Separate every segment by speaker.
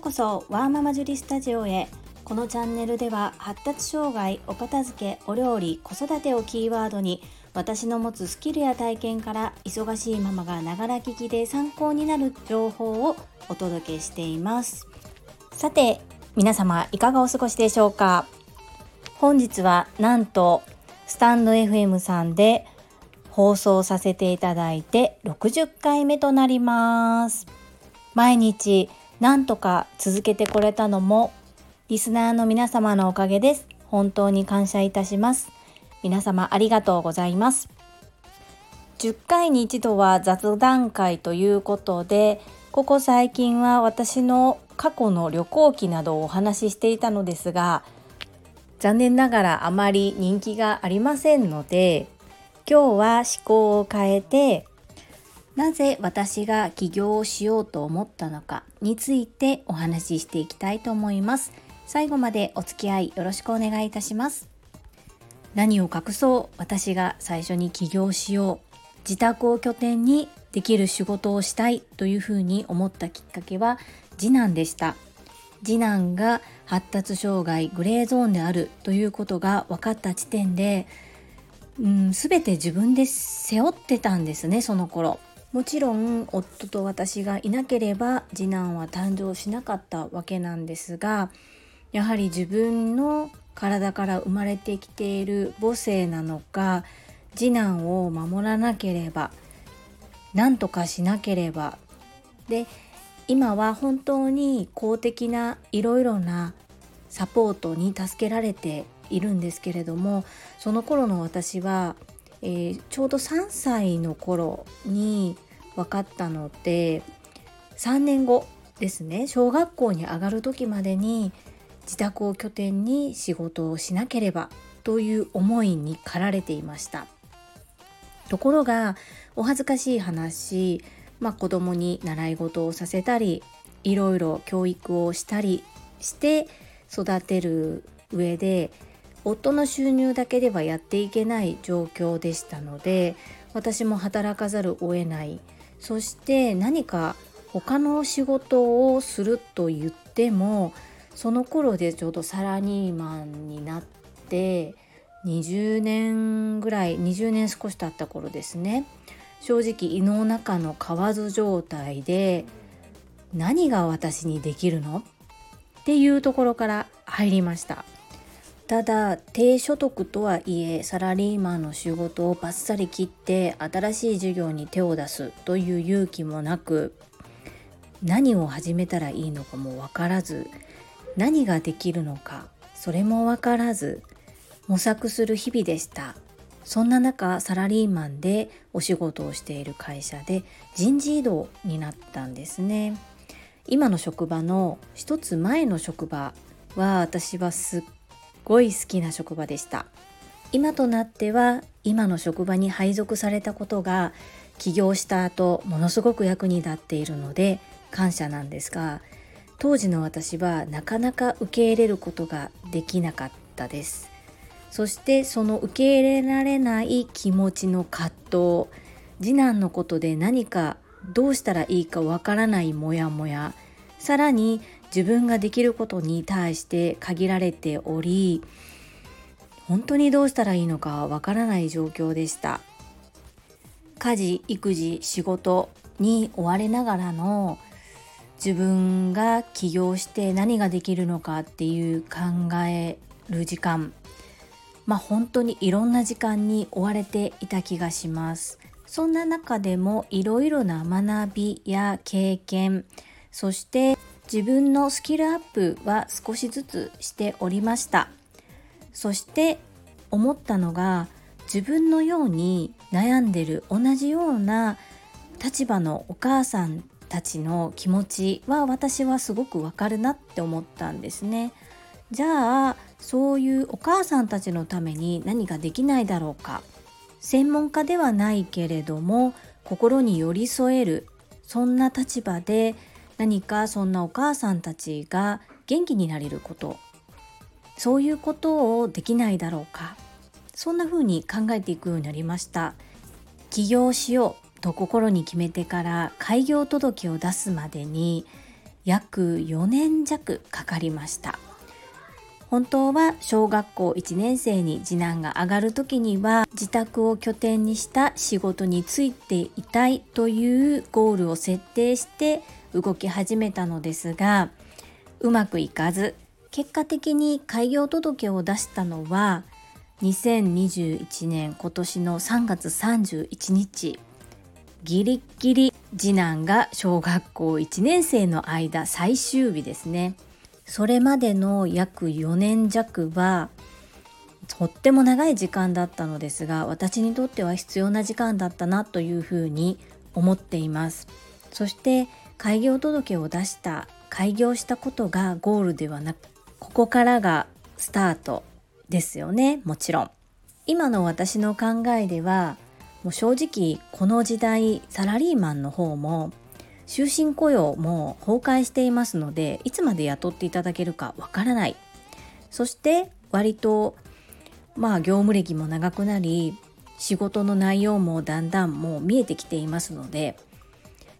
Speaker 1: うこそワーママジュリスタジオへ。このチャンネルでは発達障害お片付けお料理子育てをキーワードに私の持つスキルや体験から忙しいママがながら聞きで参考になる情報をお届けしています。さて皆様いかがお過ごしでしょうか？本日はなんとスタンド FM さんで放送させていただいて60回目となります。毎日なんとか続けてこれたのもリスナーの皆様のおかげです。本当に感謝いたします。皆様ありがとうございます。10回に一度は雑談会ということでここ最近は私の過去の旅行記などをお話ししていたのですが残念ながらあまり人気がありませんので今日は思考を変えてなぜ私が起業をしようと思ったのかについてお話ししていきたいと思います。最後までお付き合いよろしくお願いいたします。何を隠そう私が最初に起業しよう自宅を拠点にできる仕事をしたいというふうに思ったきっかけは次男でした。次男が発達障害グレーゾーンであるということが分かった時点で、うん、全て自分で背負ってたんですねその頃。もちろん夫と私がいなければ次男は誕生しなかったわけなんですがやはり自分の体から生まれてきている母性なのか次男を守らなければ何とかしなければ。で今は本当に公的ないろいろなサポートに助けられているんですけれどもその頃の私は、えー、ちょうど3歳の頃に分かったので3年後ですね。小学校に上がる時までに自宅を拠点に仕事をしなければという思いに駆られていました。ところがお恥ずかしい話、まあ、子供に習い事をさせたりいろいろ教育をしたりして育てる上で夫の収入だけではやっていけない状況でしたので私も働かざるを得ない。そして何か他の仕事をすると言ってもその頃でちょうどサラリーマンになって20年ぐらい20年少し経った頃ですね。正直胃の中の蛙状態で何が私にできるの？っていうところから入りました。ただ低所得とはいえサラリーマンの仕事をバッサリ切って新しい事業に手を出すという勇気もなく何を始めたらいいのかも分からず何ができるのかそれも分からず模索する日々でした。そんな中サラリーマンでお仕事をしている会社で人事異動になったんですね。今の職場の一つ前の職場は私はすっごい好きな職場でした。今となっては今の職場に配属されたことが起業した後ものすごく役に立っているので感謝なんですが当時の私はなかなか受け入れることができなかったです。そしてその受け入れられない気持ちの葛藤次男のことで何かどうしたらいいかわからないモヤモヤさらに自分ができることに対して限られており本当にどうしたらいいのかわからない状況でした。家事育児仕事に追われながらの自分が起業して何ができるのかっていう考える時間。まあ本当にいろんな時間に追われていた気がします。そんな中でもいろいろな学びや経験そして自分のスキルアップは少しずつしておりましたそして思ったのが自分のように悩んでる同じような立場のお母さんたちの気持ちは私はすごくわかるなって思ったんですね。じゃあそういうお母さんたちのために何かできないだろうか専門家ではないけれども心に寄り添えるそんな立場で何かそんなお母さんたちが元気になれること。そういうことをできないだろうか。そんな風に考えていくようになりました。起業しよう。と心に決めてから開業届を出すまでに約4年弱かかりました。本当は小学校1年生に次男が上がる時には自宅を拠点にした仕事に就いていたいというゴールを設定して動き始めたのですがうまくいかず結果的に開業届を出したのは2021年今年の3月31日。ギリギリ次男が小学校1年生の間最終日ですね。それまでの約4年弱はとっても長い時間だったのですが私にとっては必要な時間だったなというふうに思っています。そして開業届を出した開業したことがゴールではなくここからがスタートですよね。もちろん。今の私の考えではもう正直この時代サラリーマンの方も終身雇用も崩壊していますのでいつまで雇っていただけるかわからない。そして割とまあ業務歴も長くなり仕事の内容もだんだんもう見えてきていますので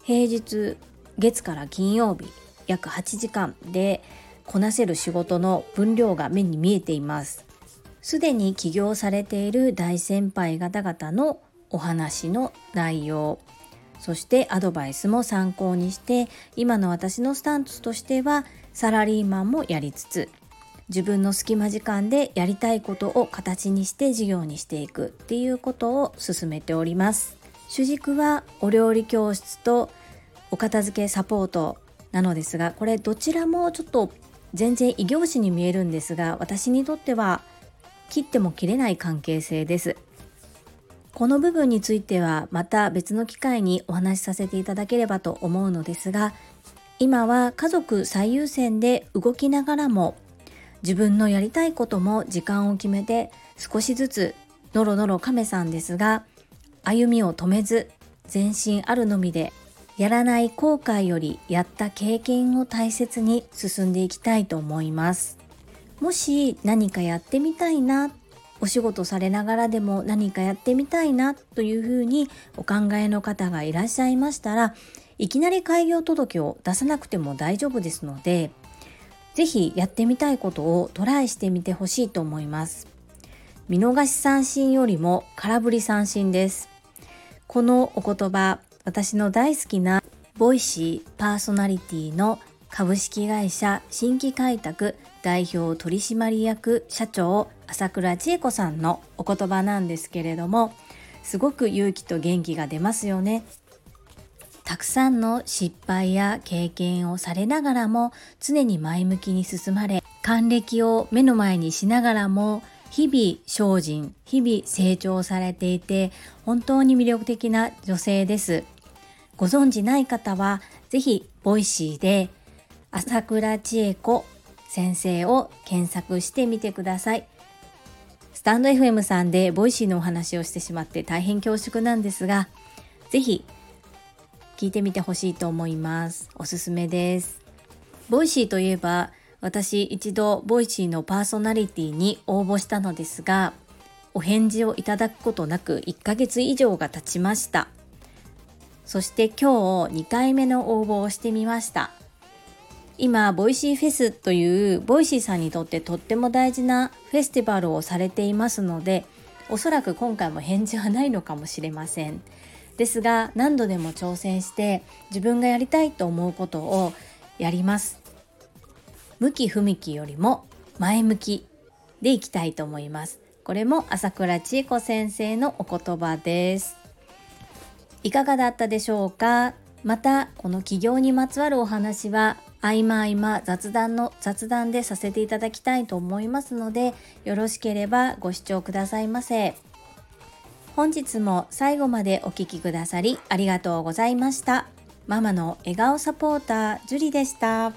Speaker 1: 平日月から金曜日約8時間でこなせる仕事の分量が目に見えています。すでに起業されている大先輩方々のお話の内容そしてアドバイスも参考にして今の私のスタンスとしてはサラリーマンもやりつつ自分の隙間時間でやりたいことを形にして事業にしていくっていうことを進めております。主軸はお料理教室とお片付けサポートなのですがこれどちらもちょっと全然異業種に見えるんですが私にとっては切っても切れない関係性です。この部分についてはまた別の機会にお話しさせていただければと思うのですが今は家族最優先で動きながらも自分のやりたいことも時間を決めて少しずつノロノロ亀さんですが歩みを止めず全身あるのみでやらない後悔よりやった経験を大切に進んでいきたいと思います。もし何かやってみたいなお仕事されながらでも何かやってみたいなというふうにお考えの方がいらっしゃいましたらいきなり開業届を出さなくても大丈夫ですので是非やってみたいことをトライしてみてほしいと思います。見逃し三振よりも空振り三振です。このお言葉私の大好きなボイシーパーソナリティの株式会社新規開拓代表取締役社長朝倉千恵子さんのお言葉なんですけれどもすごく勇気と元気が出ますよね。たくさんの失敗や経験をされながらも常に前向きに進まれ還暦を目の前にしながらも日々精進日々成長されていて本当に魅力的な女性です。ご存知ない方は是非ボイシーで朝倉千恵子先生を検索してみてください。スタンド FM さんでボイシーのお話をしてしまって大変恐縮なんですが、ぜひ聞いてみてほしいと思います。おすすめです。ボイシーといえば、私一度ボイシーのパーソナリティに応募したのですが、お返事をいただくことなく1ヶ月以上が経ちました。そして今日2回目の応募をしてみました。今ボイシーフェスというボイシーさんにとってとっても大事なフェスティバルをされていますのでおそらく今回も返事はないのかもしれません。ですが何度でも挑戦して自分がやりたいと思うことをやります。向き不向きよりも前向きでいきたいと思います。これも朝倉千恵子先生のお言葉です。いかがだったでしょうか？またこの起業にまつわるお話は合間合間雑談の雑談でさせていただきたいと思いますのでよろしければご視聴くださいませ。本日も最後までお聴きくださりありがとうございました。ママの笑顔サポータージュリでした。